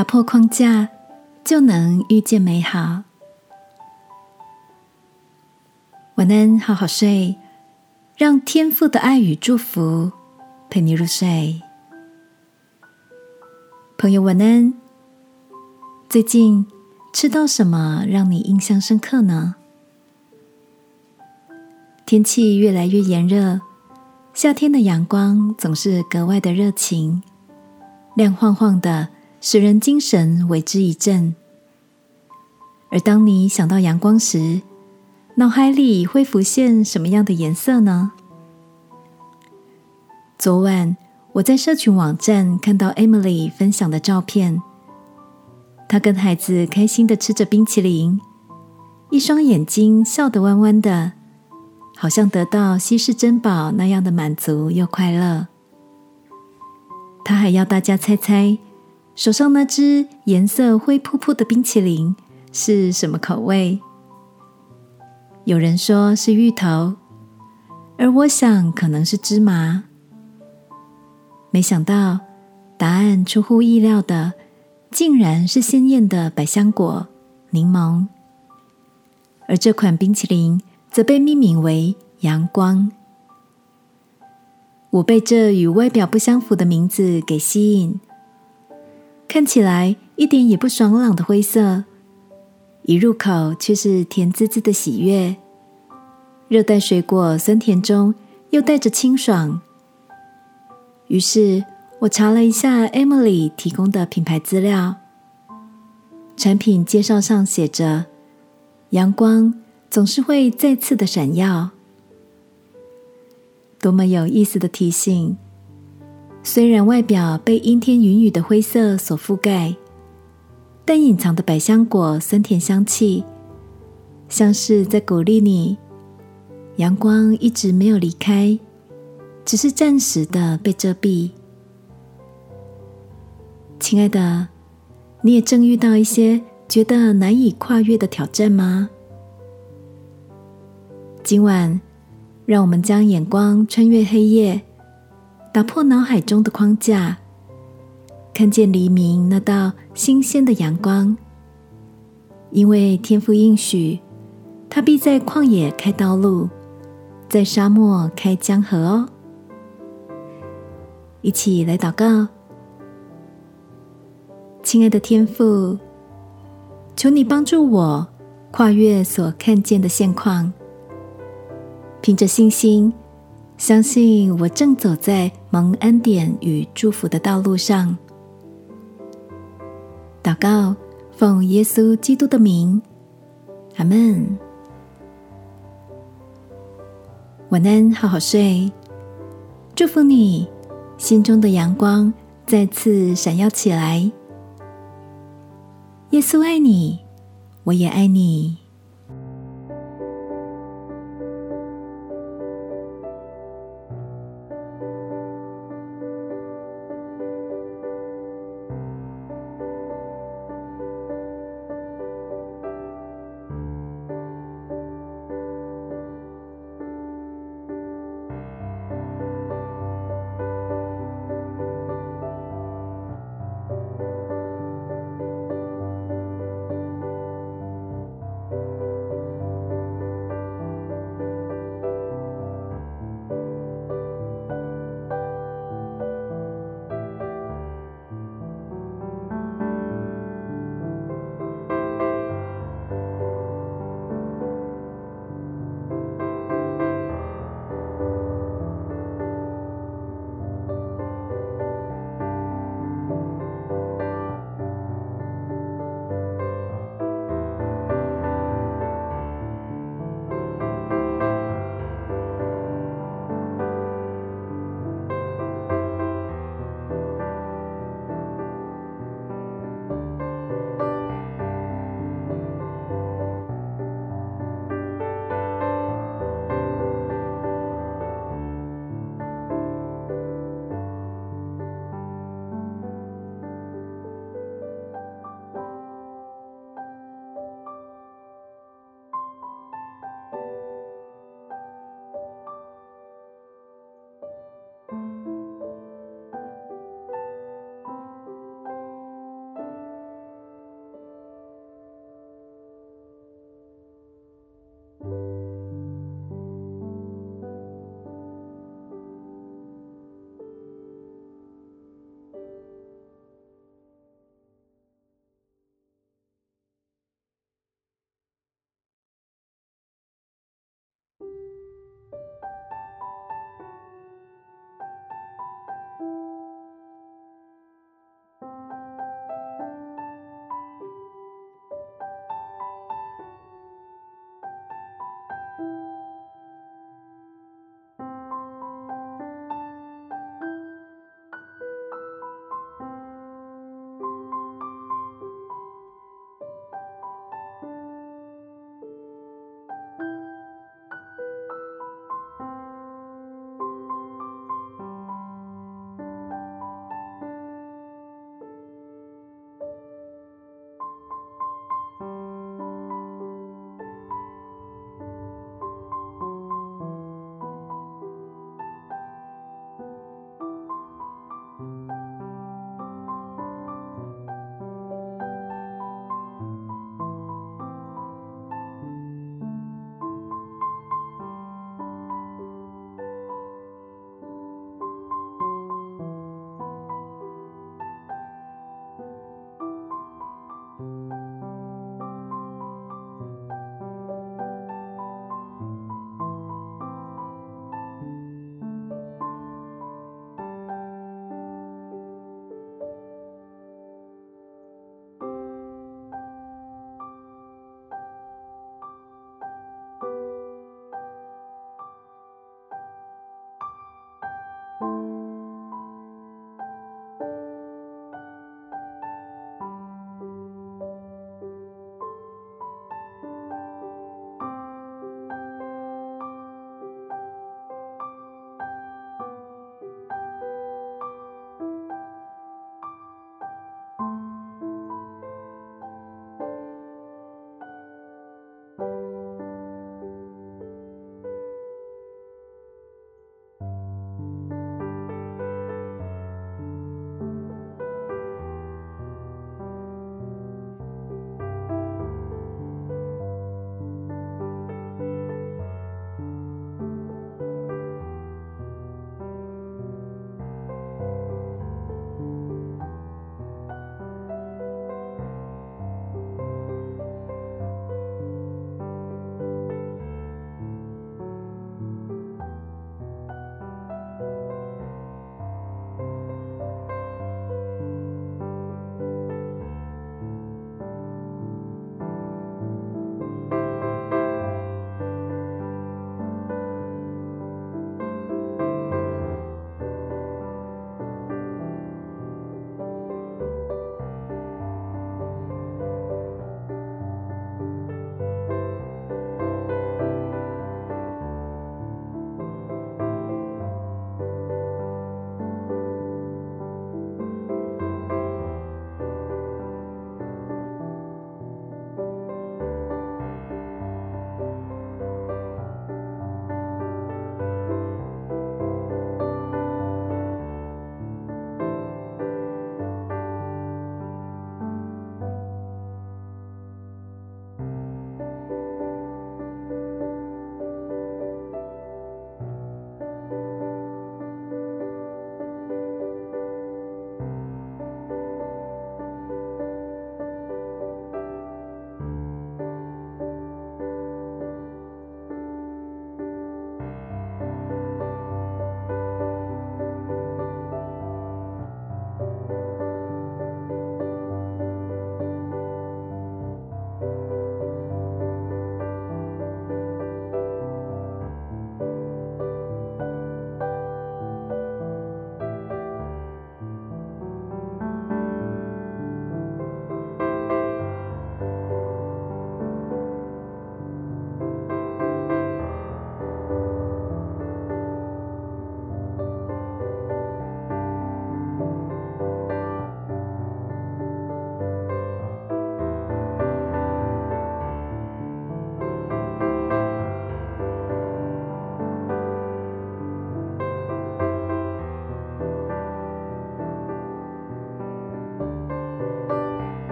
打破框架，就能遇见美好。晚安，好好睡，让天父的爱与祝福陪你入睡。朋友，晚安。最近吃到什么让你印象深刻呢？天气越来越炎热，夏天的阳光总是格外的热情，亮晃晃的。使人精神为之一振，而当你想到阳光时，脑海里会浮现什么样的颜色呢？昨晚我在社群网站看到 Emily 分享的照片，她跟孩子开心的吃着冰淇淋，一双眼睛笑得弯弯的，好像得到稀世珍宝那样的满足又快乐。她还要大家猜猜。手上那只颜色灰扑扑的冰淇淋是什么口味？有人说是芋头，而我想可能是芝麻。没想到答案出乎意料的，竟然是鲜艳的百香果、柠檬。而这款冰淇淋则被命名为“阳光”。我被这与外表不相符的名字给吸引。看起来一点也不爽朗的灰色，一入口却是甜滋滋的喜悦。热带水果酸甜中又带着清爽。于是我查了一下 Emily 提供的品牌资料，产品介绍上写着：“阳光总是会再次的闪耀。”多么有意思的提醒！虽然外表被阴天云雨的灰色所覆盖，但隐藏的百香果酸甜香气，像是在鼓励你：阳光一直没有离开，只是暂时的被遮蔽。亲爱的，你也正遇到一些觉得难以跨越的挑战吗？今晚，让我们将眼光穿越黑夜。打破脑海中的框架，看见黎明那道新鲜的阳光。因为天赋应许，他必在旷野开道路，在沙漠开江河哦。一起来祷告，亲爱的天父，求你帮助我跨越所看见的现况，凭着信心。相信我正走在蒙恩典与祝福的道路上。祷告，奉耶稣基督的名，阿门。晚安，好好睡。祝福你，心中的阳光再次闪耀起来。耶稣爱你，我也爱你。